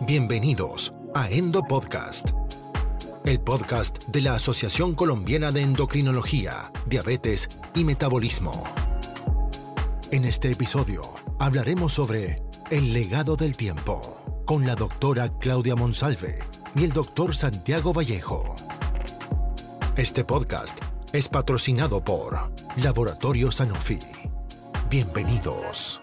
Bienvenidos a Endo Podcast, el podcast de la Asociación Colombiana de Endocrinología, Diabetes y Metabolismo. En este episodio hablaremos sobre el legado del tiempo con la doctora Claudia Monsalve y el doctor Santiago Vallejo. Este podcast es patrocinado por Laboratorio Sanofi. Bienvenidos.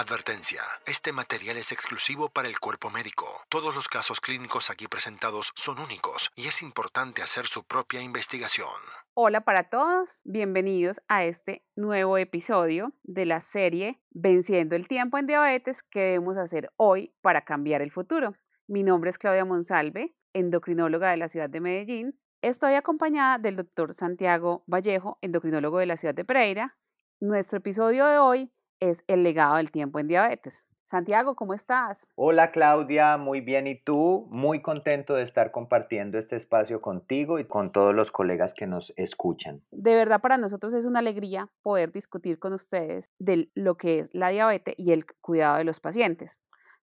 Advertencia. Este material es exclusivo para el cuerpo médico. Todos los casos clínicos aquí presentados son únicos y es importante hacer su propia investigación. Hola para todos, bienvenidos a este nuevo episodio de la serie Venciendo el tiempo en diabetes que debemos hacer hoy para cambiar el futuro. Mi nombre es Claudia Monsalve, endocrinóloga de la ciudad de Medellín. Estoy acompañada del doctor Santiago Vallejo, endocrinólogo de la ciudad de Pereira. Nuestro episodio de hoy es el legado del tiempo en diabetes. Santiago, ¿cómo estás? Hola Claudia, muy bien. ¿Y tú? Muy contento de estar compartiendo este espacio contigo y con todos los colegas que nos escuchan. De verdad, para nosotros es una alegría poder discutir con ustedes de lo que es la diabetes y el cuidado de los pacientes.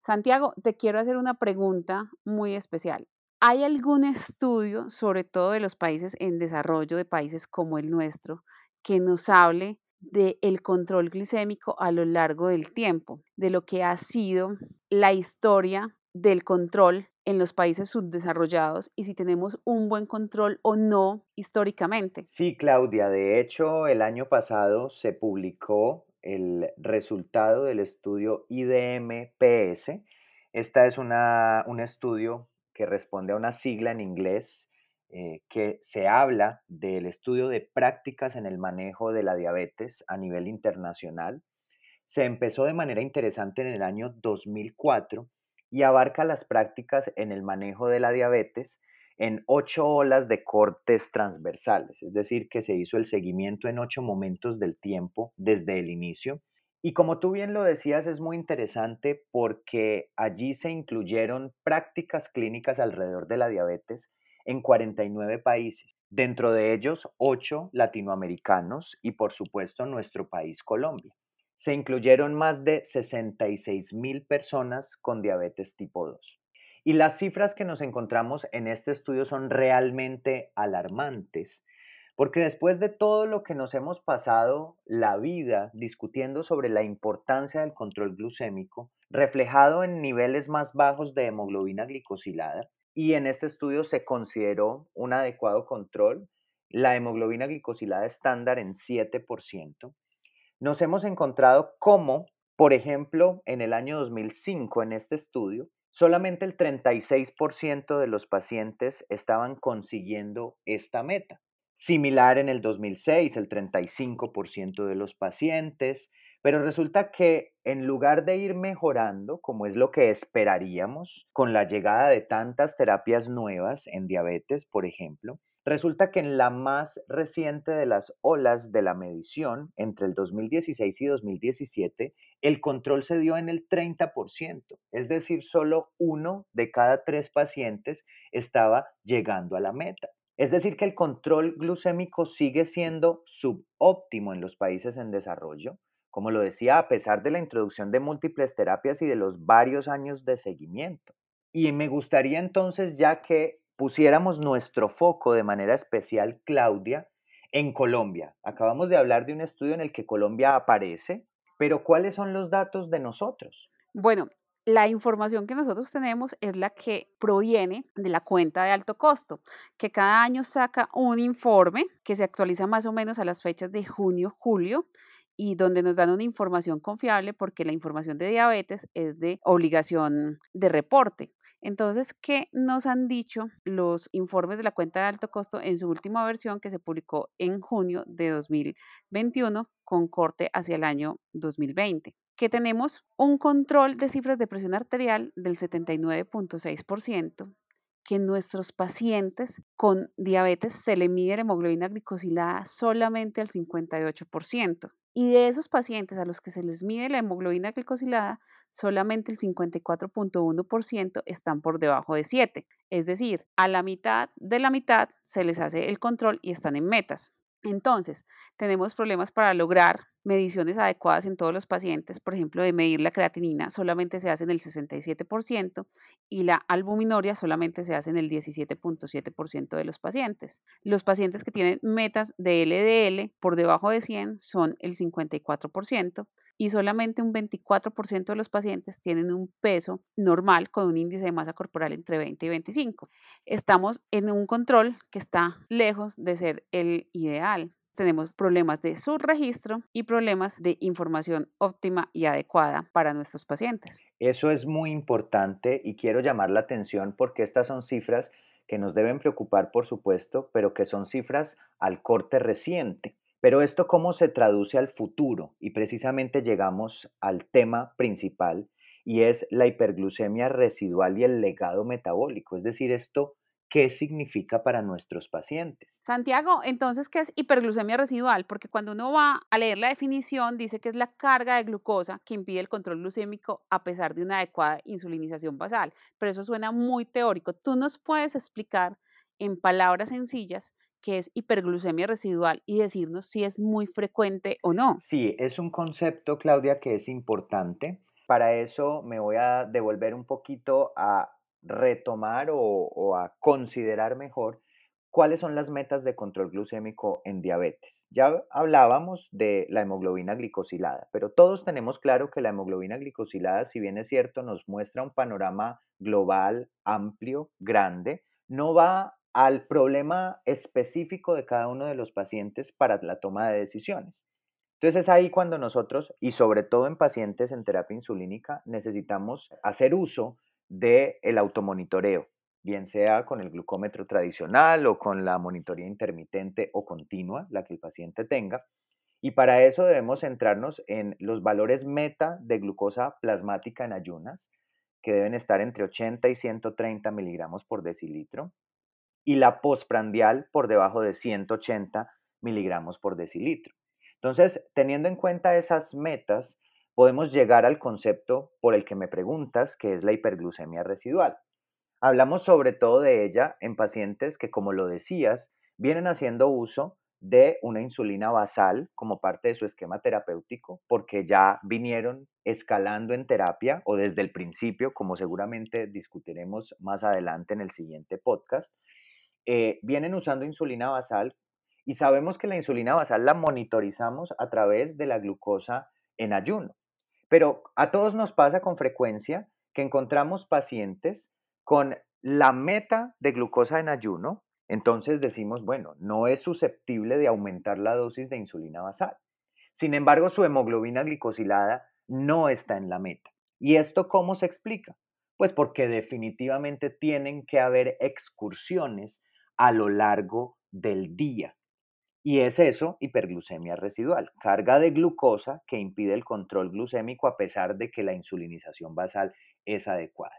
Santiago, te quiero hacer una pregunta muy especial. ¿Hay algún estudio, sobre todo de los países en desarrollo, de países como el nuestro, que nos hable del control glicémico a lo largo del tiempo, de lo que ha sido la historia del control en los países subdesarrollados y si tenemos un buen control o no históricamente. Sí, Claudia, de hecho el año pasado se publicó el resultado del estudio IDM-PS. Esta es una, un estudio que responde a una sigla en inglés eh, que se habla del estudio de prácticas en el manejo de la diabetes a nivel internacional. Se empezó de manera interesante en el año 2004 y abarca las prácticas en el manejo de la diabetes en ocho olas de cortes transversales, es decir, que se hizo el seguimiento en ocho momentos del tiempo desde el inicio. Y como tú bien lo decías, es muy interesante porque allí se incluyeron prácticas clínicas alrededor de la diabetes en 49 países, dentro de ellos 8 latinoamericanos y por supuesto nuestro país Colombia. Se incluyeron más de 66 mil personas con diabetes tipo 2. Y las cifras que nos encontramos en este estudio son realmente alarmantes, porque después de todo lo que nos hemos pasado la vida discutiendo sobre la importancia del control glucémico, reflejado en niveles más bajos de hemoglobina glicosilada, y en este estudio se consideró un adecuado control, la hemoglobina glicosilada estándar en 7%. Nos hemos encontrado como, por ejemplo, en el año 2005, en este estudio, solamente el 36% de los pacientes estaban consiguiendo esta meta. Similar en el 2006, el 35% de los pacientes, pero resulta que en lugar de ir mejorando, como es lo que esperaríamos con la llegada de tantas terapias nuevas en diabetes, por ejemplo, resulta que en la más reciente de las olas de la medición, entre el 2016 y 2017, el control se dio en el 30%, es decir, solo uno de cada tres pacientes estaba llegando a la meta. Es decir, que el control glucémico sigue siendo subóptimo en los países en desarrollo, como lo decía, a pesar de la introducción de múltiples terapias y de los varios años de seguimiento. Y me gustaría entonces ya que pusiéramos nuestro foco de manera especial, Claudia, en Colombia. Acabamos de hablar de un estudio en el que Colombia aparece, pero ¿cuáles son los datos de nosotros? Bueno, la información que nosotros tenemos es la que proviene de la cuenta de alto costo, que cada año saca un informe que se actualiza más o menos a las fechas de junio, julio, y donde nos dan una información confiable porque la información de diabetes es de obligación de reporte. Entonces, ¿qué nos han dicho los informes de la cuenta de alto costo en su última versión que se publicó en junio de 2021 con corte hacia el año 2020? Que tenemos un control de cifras de presión arterial del 79.6%, que nuestros pacientes con diabetes se le mide la hemoglobina glicosilada solamente al 58%. Y de esos pacientes a los que se les mide la hemoglobina glicosilada, solamente el 54.1% están por debajo de 7. Es decir, a la mitad de la mitad se les hace el control y están en metas. Entonces, tenemos problemas para lograr mediciones adecuadas en todos los pacientes. Por ejemplo, de medir la creatinina solamente se hace en el 67% y la albuminoria solamente se hace en el 17.7% de los pacientes. Los pacientes que tienen metas de LDL por debajo de 100 son el 54% y solamente un 24% de los pacientes tienen un peso normal con un índice de masa corporal entre 20 y 25. Estamos en un control que está lejos de ser el ideal. Tenemos problemas de subregistro y problemas de información óptima y adecuada para nuestros pacientes. Eso es muy importante y quiero llamar la atención porque estas son cifras que nos deben preocupar, por supuesto, pero que son cifras al corte reciente. Pero esto cómo se traduce al futuro y precisamente llegamos al tema principal y es la hiperglucemia residual y el legado metabólico, es decir, esto qué significa para nuestros pacientes. Santiago, entonces, ¿qué es hiperglucemia residual? Porque cuando uno va a leer la definición, dice que es la carga de glucosa que impide el control glucémico a pesar de una adecuada insulinización basal. Pero eso suena muy teórico. ¿Tú nos puedes explicar en palabras sencillas que es hiperglucemia residual y decirnos si es muy frecuente o no. Sí, es un concepto, Claudia, que es importante. Para eso me voy a devolver un poquito a retomar o, a considerar mejor cuáles son las metas de control glucémico en diabetes. Ya hablábamos de la hemoglobina glicosilada, pero todos tenemos claro que la hemoglobina glicosilada, si bien es cierto, nos muestra un panorama global, amplio, grande, no va al problema específico de cada uno de los pacientes para la toma de decisiones. Entonces es ahí cuando nosotros, y sobre todo en pacientes en terapia insulínica, necesitamos hacer uso del el automonitoreo, bien sea con el glucómetro tradicional o con la monitoría intermitente o continua, la que el paciente tenga. Y para eso debemos centrarnos en los valores meta de glucosa plasmática en ayunas, que deben estar entre 80 y 130 miligramos por decilitro, y la postprandial por debajo de 180 miligramos por decilitro. Entonces, teniendo en cuenta esas metas, podemos llegar al concepto por el que me preguntas, que es la hiperglucemia residual. Hablamos sobre todo de ella en pacientes que, como lo decías, vienen haciendo uso de una insulina basal como parte de su esquema terapéutico, porque ya vinieron escalando en terapia o desde el principio, como seguramente discutiremos más adelante en el siguiente podcast, eh, vienen usando insulina basal y sabemos que la insulina basal la monitorizamos a través de la glucosa en ayuno. Pero a todos nos pasa con frecuencia que encontramos pacientes con la meta de glucosa en ayuno, entonces decimos, bueno, no es susceptible de aumentar la dosis de insulina basal. Sin embargo, su hemoglobina glicosilada no está en la meta. ¿Y esto cómo se explica? Pues porque definitivamente tienen que haber excursiones a lo largo del día. Y es eso, hiperglucemia residual, carga de glucosa que impide el control glucémico a pesar de que la insulinización basal es adecuada.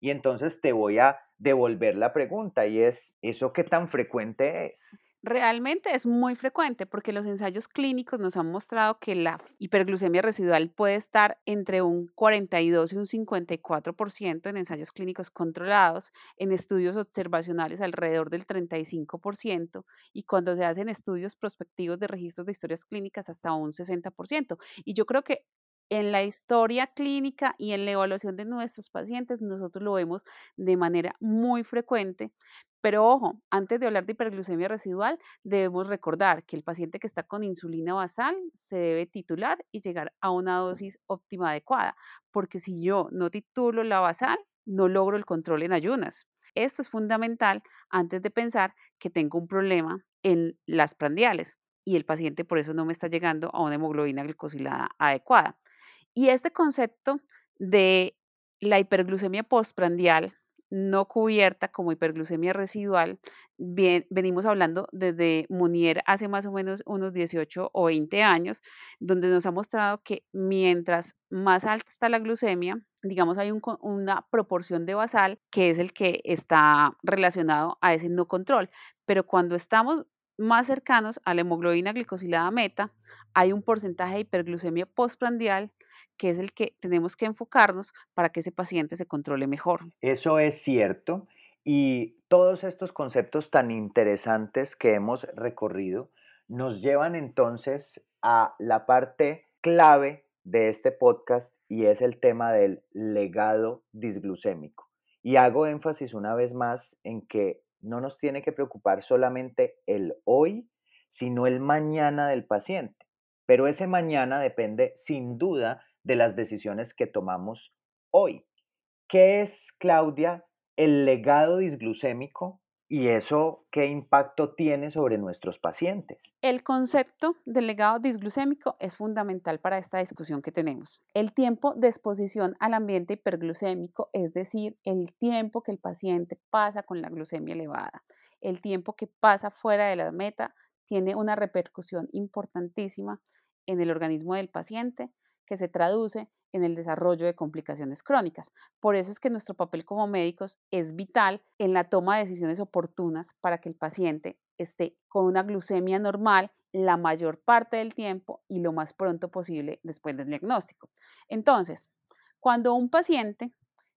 Y entonces te voy a devolver la pregunta y es, ¿eso qué tan frecuente es? Realmente es muy frecuente porque los ensayos clínicos nos han mostrado que la hiperglucemia residual puede estar entre un 42 y un 54% en ensayos clínicos controlados, en estudios observacionales alrededor del 35% y cuando se hacen estudios prospectivos de registros de historias clínicas hasta un 60%. Y yo creo que en la historia clínica y en la evaluación de nuestros pacientes, nosotros lo vemos de manera muy frecuente. Pero ojo, antes de hablar de hiperglucemia residual, debemos recordar que el paciente que está con insulina basal se debe titular y llegar a una dosis óptima adecuada, porque si yo no titulo la basal, no logro el control en ayunas. Esto es fundamental antes de pensar que tengo un problema en las prandiales y el paciente por eso no me está llegando a una hemoglobina glicosilada adecuada. Y este concepto de la hiperglucemia postprandial no cubierta como hiperglucemia residual, bien, venimos hablando desde Munier hace más o menos unos 18 o 20 años, donde nos ha mostrado que mientras más alta está la glucemia, digamos, hay una proporción de basal que es el que está relacionado a ese no control. Pero cuando estamos más cercanos a la hemoglobina glicosilada meta, hay un porcentaje de hiperglucemia postprandial que es el que tenemos que enfocarnos para que ese paciente se controle mejor. Eso es cierto. Y todos estos conceptos tan interesantes que hemos recorrido nos llevan entonces a la parte clave de este podcast y es el tema del legado disglucémico. Y hago énfasis una vez más en que no nos tiene que preocupar solamente el hoy, sino el mañana del paciente. Pero ese mañana depende sin duda de las decisiones que tomamos hoy. ¿Qué es, Claudia, el legado disglucémico? ¿Y eso qué impacto tiene sobre nuestros pacientes? El concepto del legado disglucémico es fundamental para esta discusión que tenemos. El tiempo de exposición al ambiente hiperglucémico, es decir, el tiempo que el paciente pasa con la glucemia elevada, el tiempo que pasa fuera de la meta, tiene una repercusión importantísima en el organismo del paciente que se traduce en el desarrollo de complicaciones crónicas. Por eso es que nuestro papel como médicos es vital en la toma de decisiones oportunas para que el paciente esté con una glucemia normal la mayor parte del tiempo y lo más pronto posible después del diagnóstico. Entonces, cuando un paciente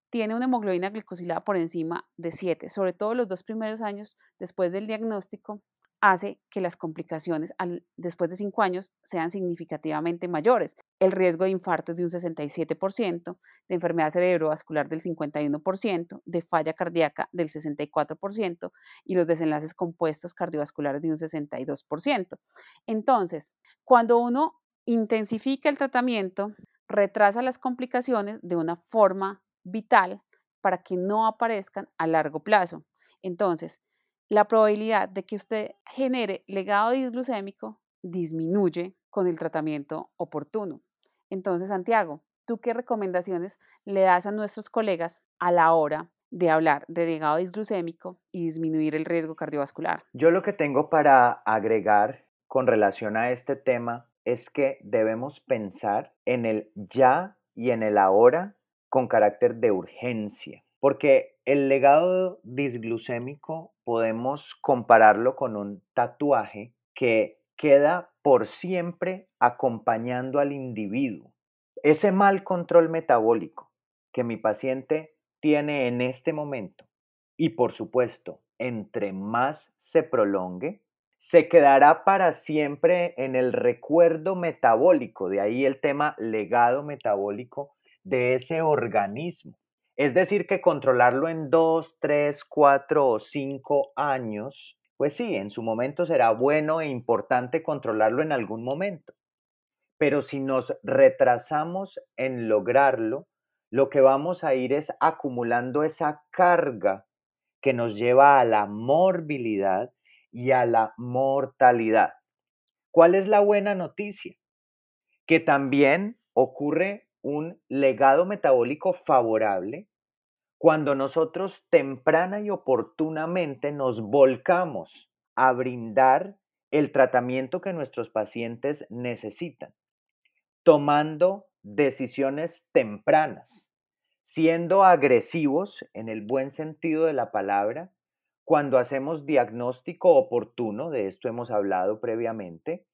tiene una hemoglobina glicosilada por encima de 7, sobre todo los dos primeros años después del diagnóstico, hace que las complicaciones después de 5 años sean significativamente mayores. El riesgo de infarto es de un 67%, de enfermedad cerebrovascular del 51%, de falla cardíaca del 64% y los desenlaces compuestos cardiovasculares de un 62%. Entonces, cuando uno intensifica el tratamiento, retrasa las complicaciones de una forma vital para que no aparezcan a largo plazo. Entonces, la probabilidad de que usted genere legado disglucémico disminuye con el tratamiento oportuno. Entonces, Santiago, ¿tú qué recomendaciones le das a nuestros colegas a la hora de hablar de legado disglucémico y disminuir el riesgo cardiovascular? Yo lo que tengo para agregar con relación a este tema es que debemos pensar en el ya y en el ahora con carácter de urgencia. Porque el legado disglucémico podemos compararlo con un tatuaje que queda por siempre acompañando al individuo. Ese mal control metabólico que mi paciente tiene en este momento y por supuesto, entre más se prolongue, se quedará para siempre en el recuerdo metabólico, de ahí el tema legado metabólico de ese organismo. Es decir, que controlarlo en dos, tres, cuatro o cinco años, pues sí, en su momento será bueno e importante controlarlo en algún momento. Pero si nos retrasamos en lograrlo, lo que vamos a ir es acumulando esa carga que nos lleva a la morbilidad y a la mortalidad. ¿Cuál es la buena noticia? Que también ocurre un legado metabólico favorable cuando nosotros temprana y oportunamente nos volcamos a brindar el tratamiento que nuestros pacientes necesitan, tomando decisiones tempranas, siendo agresivos en el buen sentido de la palabra, cuando hacemos diagnóstico oportuno, de esto hemos hablado previamente,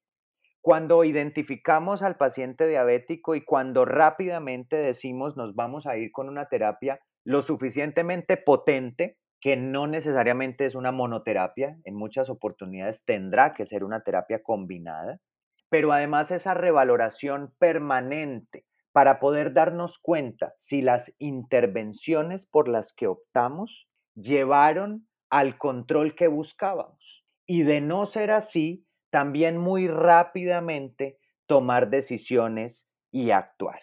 cuando identificamos al paciente diabético y cuando rápidamente decimos nos vamos a ir con una terapia lo suficientemente potente, que no necesariamente es una monoterapia, en muchas oportunidades tendrá que ser una terapia combinada, pero además esa revaloración permanente para poder darnos cuenta si las intervenciones por las que optamos llevaron al control que buscábamos. Y de no ser así, también muy rápidamente tomar decisiones y actuar.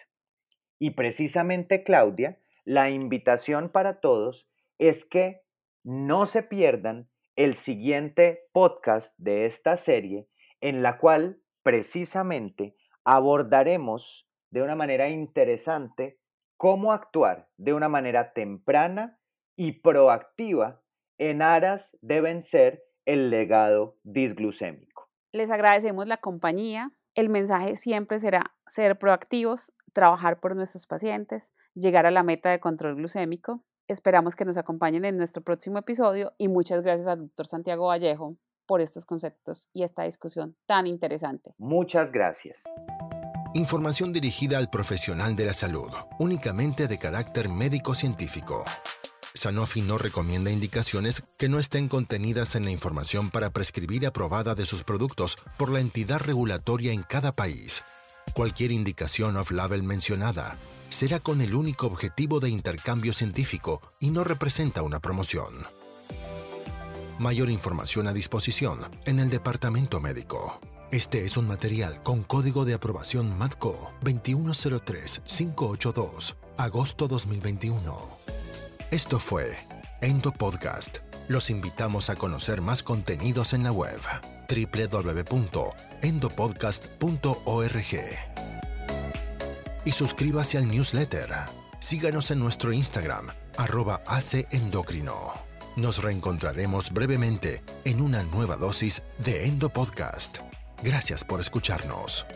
Y precisamente, Claudia, la invitación para todos es que no se pierdan el siguiente podcast de esta serie en la cual precisamente abordaremos de una manera interesante cómo actuar de una manera temprana y proactiva en aras de vencer el legado disglucémico. Les agradecemos la compañía. El mensaje siempre será ser proactivos, trabajar por nuestros pacientes, llegar a la meta de control glucémico. Esperamos que nos acompañen en nuestro próximo episodio y muchas gracias al doctor Santiago Vallejo por estos conceptos y esta discusión tan interesante. Muchas gracias. Información dirigida al profesional de la salud, únicamente de carácter médico-científico. Sanofi no recomienda indicaciones que no estén contenidas en la información para prescribir aprobada de sus productos por la entidad regulatoria en cada país. Cualquier indicación off-label mencionada será con el único objetivo de intercambio científico y no representa una promoción. Mayor información a disposición en el Departamento Médico. Este es un material con código de aprobación MATCO 2103582, agosto 2021. Esto fue Endo Podcast. Los invitamos a conocer más contenidos en la web www.endopodcast.org. Y suscríbase al newsletter. Síganos en nuestro Instagram, arroba Endocrino. Nos reencontraremos brevemente en una nueva dosis de Endo Podcast. Gracias por escucharnos.